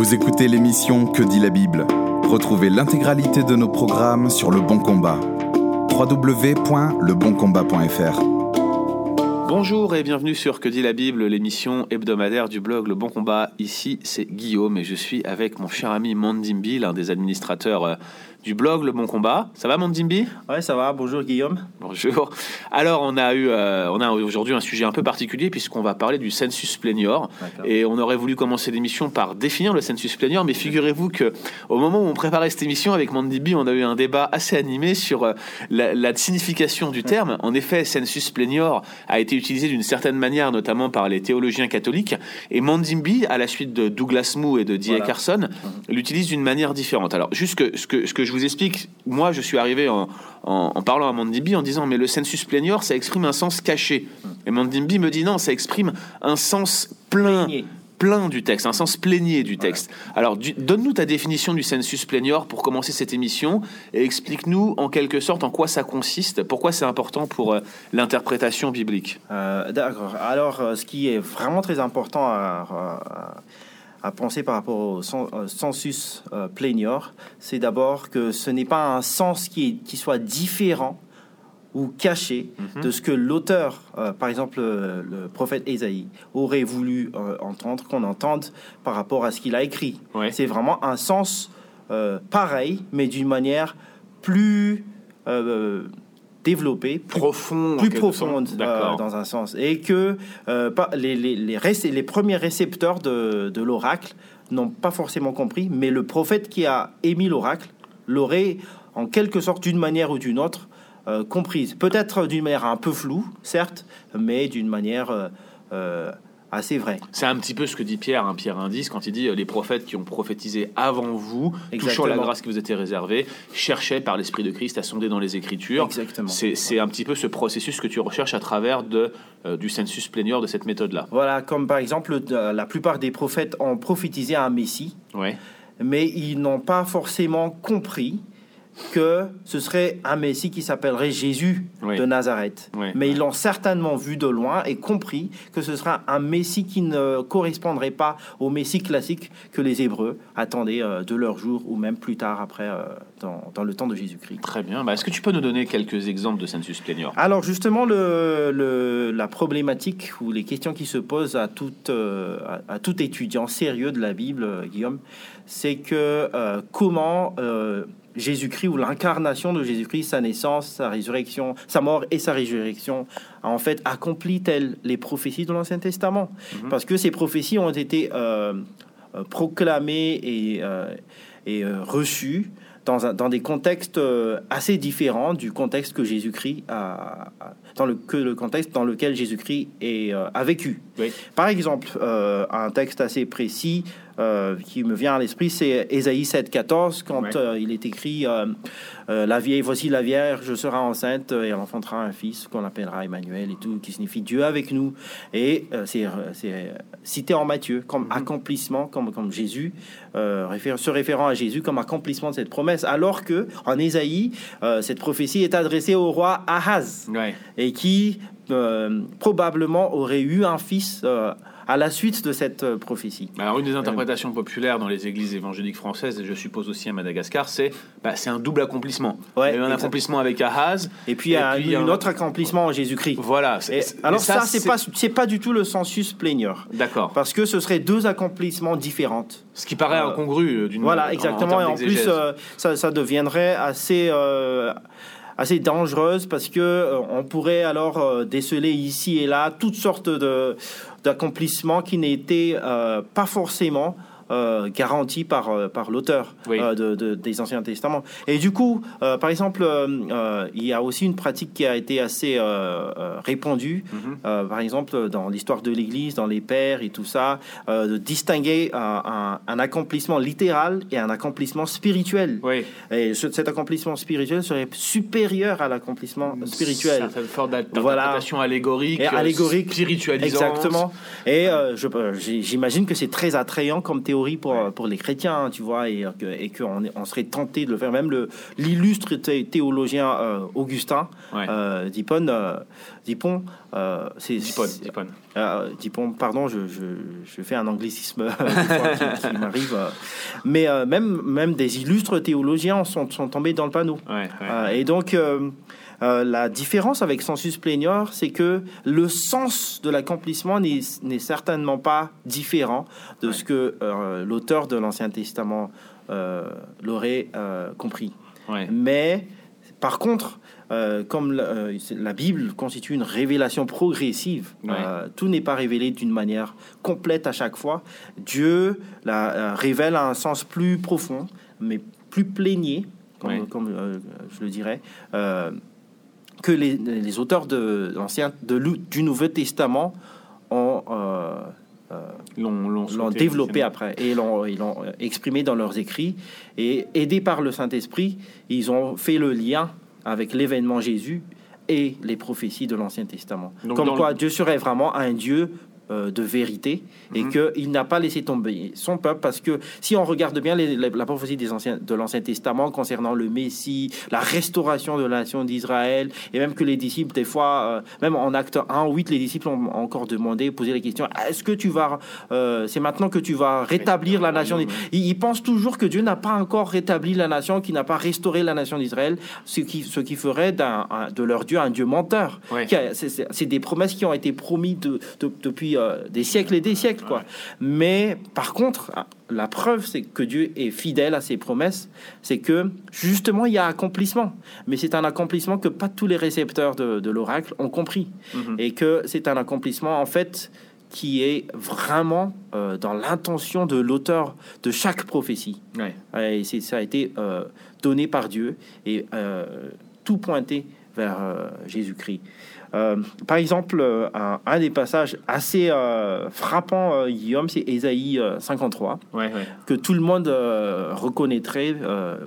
Vous écoutez l'émission Que dit la Bible Retrouvez l'intégralité de nos programmes sur Le Bon Combat. www.leboncombat.fr Bonjour et bienvenue sur Que dit la Bible, l'émission hebdomadaire du blog Le Bon Combat. Ici, c'est Guillaume et je suis avec mon cher ami Mandimbi, l'un des administrateurs euh, du blog Le Bon Combat. Ça va, Mandimbi? Ouais, ça va. Bonjour, Guillaume. Bonjour. Alors, on a eu, euh, on a aujourd'hui un sujet un peu particulier puisqu'on va parler du census plenior. Et on aurait voulu commencer l'émission par définir le census plenior, mais figurez-vous que au moment où on préparait cette émission avec Mandimbi, on a eu un débat assez animé sur euh, la, la signification du terme. En effet, census plenior a été utilisé d'une certaine manière, notamment par les théologiens catholiques. Et Mandimbi, à la suite de Douglas Moo et de D.A. Voilà. Carson, l'utilise d'une manière différente. Alors, juste que, ce, que, ce que je vous explique, moi, je suis arrivé en, en, en parlant à Mandimbi en disant, mais le census plenior, ça exprime un sens caché. Et Mandimbi me dit, non, ça exprime un sens plein. Plein du texte, un sens plénier du texte. Alors, donne-nous ta définition du census plenior pour commencer cette émission et explique-nous en quelque sorte en quoi ça consiste, pourquoi c'est important pour euh, l'interprétation biblique. Euh, D'accord. Alors, euh, ce qui est vraiment très important à, à- à penser par rapport au sen- euh, euh, plenior, c'est d'abord que ce n'est pas un sens qui, est- qui soit différent ou caché de ce que l'auteur, euh, par exemple euh, le prophète Ésaïe, aurait voulu euh, entendre, qu'on entende par rapport à ce qu'il a écrit. Ouais. C'est vraiment un sens pareil, mais d'une manière plus développée, plus Profond, en plus profonde euh, dans un sens. Et que euh, pas, les, les, les, réc- les premiers récepteurs de, de l'oracle n'ont pas forcément compris, mais le prophète qui a émis l'oracle l'aurait en quelque sorte d'une manière ou d'une autre euh, comprise. Peut-être d'une manière un peu floue, certes, mais d'une manière assez vraie. C'est un petit peu ce que dit Pierre, un Pierre indice, quand il dit euh, les prophètes qui ont prophétisé avant vous, touchant Exactement. la grâce qui vous était réservée, cherchaient par l'Esprit de Christ à sonder dans les Écritures. Exactement. C'est un petit peu ce processus que tu recherches à travers de, euh, du census plenior de cette méthode-là. Voilà, comme par exemple, la plupart des prophètes ont prophétisé un Messie, Ouais. mais ils n'ont pas forcément compris que ce serait un Messie qui s'appellerait Jésus Oui. de Nazareth. Oui. Mais ils l'ont certainement vu de loin et compris que ce sera un Messie qui ne correspondrait pas au Messie classique que les Hébreux attendaient euh, de leur jour ou même plus tard après euh, dans, dans le temps de Jésus-Christ. Très bien. Bah, Est-ce que tu peux nous donner quelques exemples de census plenior Alors justement, le, le- la problématique ou les questions qui se posent à tout, euh, à, à tout étudiant sérieux de la Bible, Guillaume, c'est que euh, comment euh, Jésus-Christ ou l'incarnation de Jésus-Christ, sa naissance, sa résurrection, sa mort et sa résurrection, a en fait accomplit-elle les prophéties de l'Ancien Testament Parce que ces prophéties ont été euh, euh, proclamées et, euh, et euh, reçues dans, un- dans des contextes assez différents du contexte que Jésus-Christ a, dans le, que le contexte dans lequel Jésus-Christ a vécu. Oui. Par exemple, un texte assez précis euh, qui me vient à l'esprit, c'est Ésaïe 7,14, quand Ouais. euh, il est écrit euh, La vieille, voici la vierge sera enceinte et elle enfantera un fils qu'on appellera Emmanuel et tout, qui signifie Dieu avec nous. Et c'est cité en Matthieu comme accomplissement, comme, comme Jésus, réfé- se référant à Jésus comme accomplissement de cette promesse, alors que en Ésaïe, cette prophétie est adressée au roi Ahaz Ouais. et qui probablement aurait eu un fils à la suite de cette euh, prophétie. Alors, une des interprétations populaires dans les églises évangéliques françaises, et je suppose aussi à Madagascar, c'est bah, c'est un double accomplissement. Ouais, Il y a eu un accomplissement avec Ahaz. Et puis, Et puis, un, un- autre accomplissement en Jésus-Christ. Voilà. Et alors ça, c'est pas c'est pas du tout le sensus plenior D'accord. parce que ce serait deux accomplissements différents. Ce qui paraît Euh, incongru euh, d'une Voilà, en- en exactement. termes et en plus, euh, ça, ça deviendrait assez, euh, assez dangereuse parce que euh, on pourrait alors euh, déceler ici et là toutes sortes d'accomplissements qui n'étaient euh, pas forcément euh, garantis par, euh, par l'auteur Oui. euh, de, de- des Anciens Testaments. Et du coup, par exemple, il y a aussi une pratique qui a été assez répandue, Mhm. par exemple dans l'histoire de l'Église, dans les pères et tout ça, de distinguer un, un- un accomplissement littéral et un accomplissement spirituel. Oui. Et ce- cet accomplissement spirituel serait supérieur à l'accomplissement spirituel. Certaines formes d'al- Voilà. d'interprétation allégorique, Et allégorique. spiritualisante. Exactement. Et euh, je- j'imagine que c'est très attrayant comme théorie pour, pour les chrétiens, hein, tu vois, et euh, que- et qu'on on serait tenté de le faire. Même l'illustre thé- théologien euh, Augustin Ouais. euh, c'est Dipon, c'est- Dipon. Dipon, pardon, je, je, je fais un anglicisme qui, qui m'arrive. Mais même, même des illustres théologiens sont, sont tombés dans le panneau. Ouais, et donc, euh, la différence avec sensus plenior, c'est que le sens de l'accomplissement n'est certainement pas différent de Ouais. ce que euh, l'auteur de l'Ancien Testament euh, l'aurait compris. Ouais. Mais par contre, euh, comme la, euh, Bible constitue une révélation progressive, Ouais. euh, tout n'est pas révélé d'une manière complète à chaque fois. Dieu la révèle à un sens plus profond, mais plus plénier, comme, Ouais. comme, je le dirais, que les, les auteurs de l'ancien, de du Nouveau Testament ont euh, L'ont l'ont développé après et l'ont ils l'ont exprimé dans leurs écrits et aidés par le Saint-Esprit, ils ont fait le lien avec l'événement Jésus et les prophéties de l'Ancien Testament. Donc, Comme quoi le- Dieu serait vraiment un Dieu euh, de vérité et Mhm. qu'il n'a pas laissé tomber son peuple parce que si on regarde bien les- les- la prophétie des anciens, de l'Ancien Testament concernant le Messie, la restauration de la nation d'Israël et même que les disciples des fois, euh, même en acte 1, 8, les disciples ont encore demandé, posé la question, est-ce que tu vas, euh, c'est maintenant que tu vas rétablir la nation ils, ils pensent toujours que Dieu n'a pas encore rétabli la nation, qu'il n'a pas restauré la nation d'Israël, ce qui, ce qui ferait d'un- un- de leur Dieu un Dieu menteur. Ouais. C'est- des promesses qui ont été promises de- de- depuis euh, des siècles et des siècles. Quoi. Ouais. Mais par contre, la preuve, c'est que Dieu est fidèle à ses promesses, c'est que justement, il y a accomplissement. Mais c'est un accomplissement que pas tous les récepteurs de, de l'oracle ont compris. Mhm. Et que c'est un accomplissement, en fait, qui est vraiment euh, dans l'intention de l'auteur de chaque prophétie. Ouais. Et c'est- ça a été euh, donné par Dieu et tout pointé vers Jésus-Christ. Euh, par exemple, euh, un, un des passages assez euh, frappants, euh, Guillaume, c'est Ésaïe euh, 53, Ouais, ouais. que tout le monde reconnaîtrait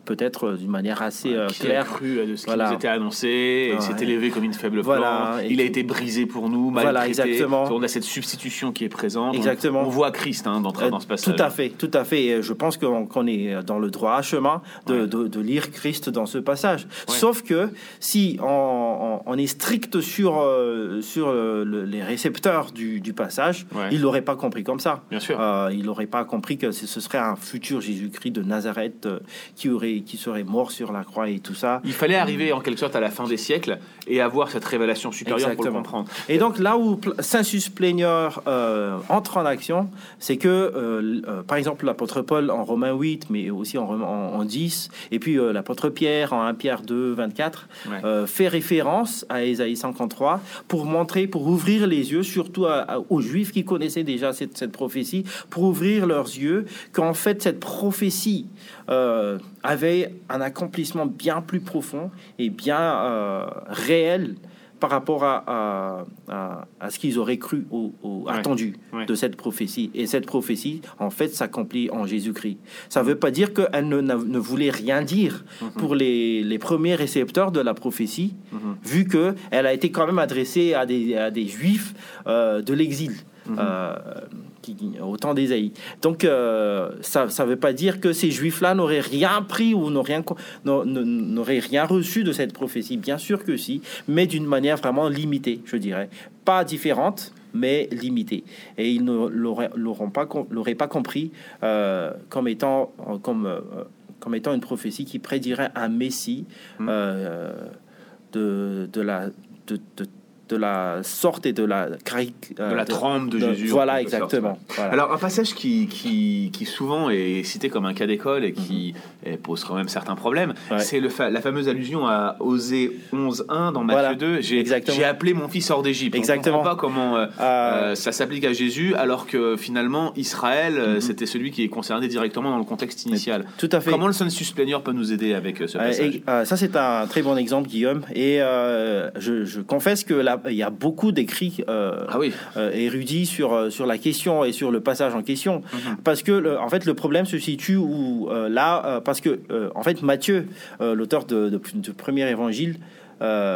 peut-être d'une manière assez a claire. cru à de ce qui Voilà. nous était annoncé, et Ouais. s'est élevé comme une faible Voilà, plante. Il a été brisé pour nous, Voilà, maltraité. exactement. On a cette substitution qui est présente. Exactement. On, voit Christ hein, d'entrer dans ce passage. Tout à fait, tout à fait. Et je pense qu'on est dans le droit chemin de, Ouais. de- de lire Christ dans ce passage. Ouais. Sauf que si on, on- on est strict sur, euh, sur euh, le- les récepteurs du, du passage, Ouais. ils l'auraient pas compris comme ça. Bien sûr. Euh, il n'aurait pas compris que ce ce serait un futur Jésus-Christ de Nazareth euh, qui, aurait, qui serait mort sur la croix et tout ça. Il fallait arriver en quelque sorte à la fin des siècles et avoir cette révélation supérieure pour le Exactement. comprendre. Et donc là où Pl- Sensus Plenior euh, entre en action, c'est que, euh, l- euh, par exemple, l'apôtre Paul en Romains 8, mais aussi en, Romains- en, en 10, et puis euh, l'apôtre Pierre en 1 Pierre 2, 24, Ouais. euh, fait référence à Ésaïe 53 pour montrer, pour ouvrir les yeux, surtout aux Juifs qui connaissaient déjà cette, cette prophétie, pour ouvrir leurs yeux qu'en fait cette prophétie euh, avait un accomplissement bien plus profond et bien euh, réel par rapport à, à, à- à ce qu'ils auraient cru ou, ou Ouais. attendu Ouais. de cette prophétie. Et cette prophétie, en fait, s'accomplit en Jésus-Christ. Ça ne veut pas dire qu'elle ne, voulait rien dire pour les, les premiers récepteurs de la prophétie, Mhm. vu qu'elle a été quand même adressée à des, à des juifs euh, de l'exil. Mhm. euh, qui, au temps d'Ésaïe. Donc, euh, ça ne veut pas dire que ces juifs-là n'auraient rien pris ou n'auraient rien, reçu de cette prophétie. Bien sûr que si, mais d'une manière vraiment limitée, je dirais. Pas différente, mais limitée. Et ils ne l'auraient pas, pas compris euh, comme, étant, comme, euh, comme étant une prophétie qui prédirait un Messie euh, de, de la... De, de- de la sorte et de la cari- De euh, la trempe de Jésus. Voilà, exactement. Voilà. Alors un passage qui, qui, qui souvent est cité comme un cas d'école et qui eh, pose quand même certains problèmes. Ouais. c'est le fa- la fameuse allusion à Osée 11.1 dans Matthieu Voilà. 2. J'ai appelé mon fils hors d'Égypte. Exactement. On comprend pas comment euh, Euh, euh, ça s'applique à Jésus alors que finalement Israël, euh, Mhm. c'était celui qui est concerné directement dans le contexte initial. tout à fait. Comment le Sensus Plenior peut nous aider avec euh, ce Euh, passage? et, euh, ça, c'est un très bon exemple, Guillaume. Et euh, je, je confesse que là, il y a beaucoup d'écrits euh, Ah oui, euh, érudits sur, euh, sur la question et sur le passage en question. Mhm. Parce que, le- en fait, le problème se situe où, là, parce que, en fait, Matthieu, l'auteur de, premier évangile,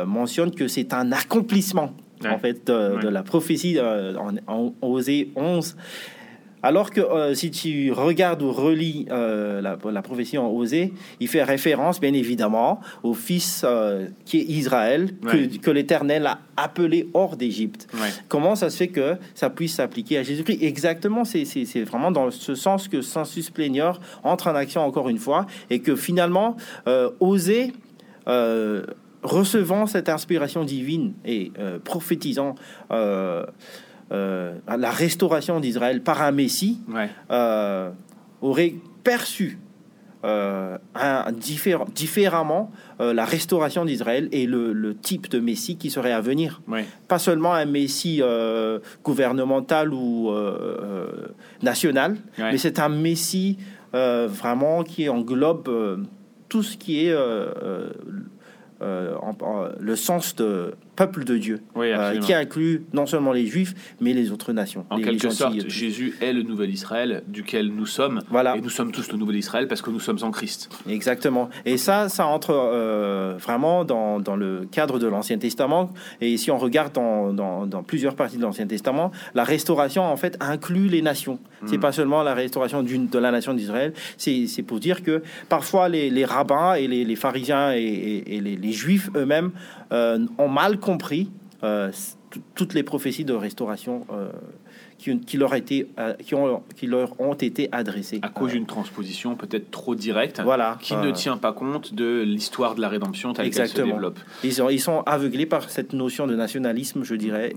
mentionne que c'est un accomplissement, Ouais. en fait, de, Ouais. de la prophétie en, en Osée 11. Alors que euh, si tu regardes ou relis euh, la, la, prophétie en Osée, il fait référence bien évidemment au fils euh, qui est Israël, que, que l'Éternel a appelé hors d'Égypte. Comment ça se fait que ça puisse s'appliquer à Jésus-Christ? Exactement, c'est vraiment dans ce sens que Sensus Plenior entre en action encore une fois et que finalement, Osée recevant cette inspiration divine et prophétisant euh, la restauration d'Israël par un Messie euh, aurait perçu euh, un, différemment la restauration d'Israël et le, type de Messie qui serait à venir. Pas seulement un Messie gouvernemental ou national, mais c'est un Messie vraiment qui englobe tout ce qui est le sens de peuple de Dieu, euh, qui inclut non seulement les Juifs, mais les autres nations. En quelque sorte, Jésus est le nouvel Israël duquel nous sommes. Voilà. Et nous sommes tous le nouvel Israël parce que nous sommes en Christ. Exactement. Et ça, ça entre euh, vraiment dans, dans, le cadre de l'Ancien Testament. Et si on regarde dans, dans, plusieurs parties de l'Ancien Testament, la restauration, en fait, inclut les nations. C'est hmm. pas seulement la restauration de la nation d'Israël. C'est pour dire que parfois les, les rabbins et les, les pharisiens et, et, les, les, juifs eux-mêmes ont mal compris euh, toutes les prophéties de restauration euh, qui, qui, leur été, qui, ont, qui leur ont été adressées. À cause d'une transposition peut-être trop directe, voilà, qui ne tient pas compte de l'histoire de la rédemption telle qu'elle se développe. Ils sont, ils sont aveuglés par cette notion de nationalisme, je dirais,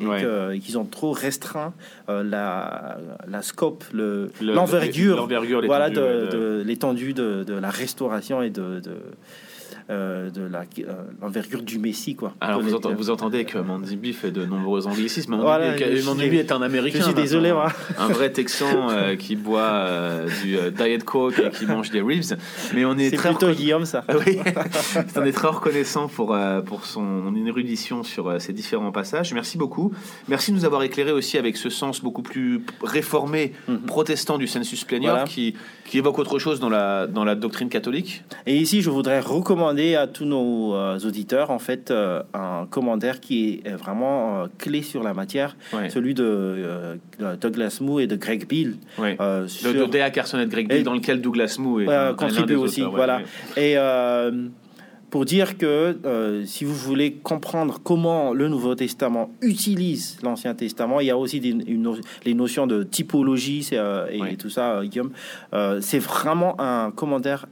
et qu'ils ont trop restreint la, la scope, l'envergure le, voilà, de, l'étendue de, de, la restauration et de euh, de euh, l'envergure du Messie. Quoi, Alors vous, entendez, vous, entendez que Mandibi fait de nombreux anglicismes. Mandibi, est un Américain. Je suis désolé. Un, un vrai Texan euh, qui boit du Diet Coke et qui mange des ribs. Mais on est, très plutôt Guillaume ça. oui, on est très reconnaissant pour, pour son érudition sur ces différents passages. Merci beaucoup. Merci de nous avoir éclairé aussi avec ce sens beaucoup plus réformé, mhm. protestant du sensus plenior qui, qui évoque autre chose dans la, dans la doctrine catholique. Et ici, je voudrais recommander à tous nos euh, auditeurs en fait euh, un commentaire qui est vraiment euh, clé sur la matière, celui de Douglas Moo et de Greg Bill. sur... De, Dea Carson et de Greg Bill, dans lequel Douglas Moo est contribue aussi. voilà. Et pour dire que euh, si vous voulez comprendre comment le Nouveau Testament utilise l'Ancien Testament, il y a aussi des, les notions de typologie euh, et, tout ça, euh, Guillaume. c'est vraiment un commentaire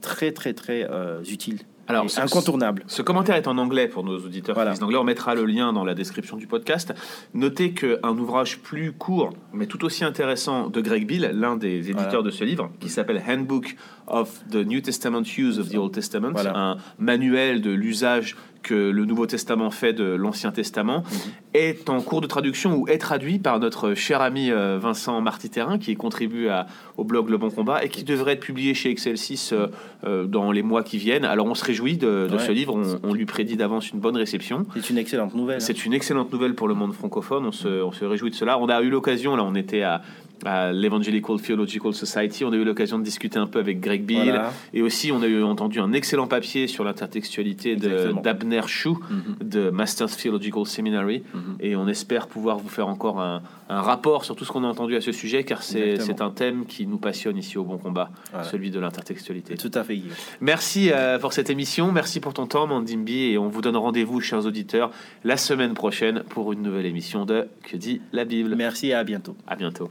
très, très, très utile. Alors, incontournable. Ce, commentaire est en anglais pour nos auditeurs voilà. anglais. On mettra le lien dans la description du podcast. Notez qu'un ouvrage plus court, mais tout aussi intéressant, de Greg Bill, l'un des éditeurs de ce livre, qui s'appelle Handbook of the New Testament Use of the Old Testament, un manuel de l'usage que le Nouveau Testament fait de l'Ancien Testament, mhm. est en cours de traduction ou est traduit par notre cher ami euh, Vincent Martiterrain, qui contribue à, au blog Le Bon Combat et qui devrait être publié chez Excel 6 euh, euh, dans les mois qui viennent. Alors on se réjouit de, ce livre, on, lui prédit d'avance une bonne réception. C'est une excellente nouvelle. Hein. C'est une excellente nouvelle pour le monde francophone, on se, on se réjouit de cela. On a eu l'occasion, là on était à, à l'Evangelical Theological Society. On a eu l'occasion de discuter un peu avec Greg Bill. Et aussi, on a eu entendu un excellent papier sur l'intertextualité d'Abner Shu mhm. de Masters Theological Seminary. Mhm. Et on espère pouvoir vous faire encore un, rapport sur tout ce qu'on a entendu à ce sujet, car c'est un thème qui nous passionne ici au Bon Combat, celui de l'intertextualité. Tout à fait. Merci euh, pour cette émission. Merci pour ton temps, Mandimbi. Et on vous donne rendez-vous, chers auditeurs, la semaine prochaine pour une nouvelle émission de Que dit la Bible? Merci et à bientôt. À bientôt.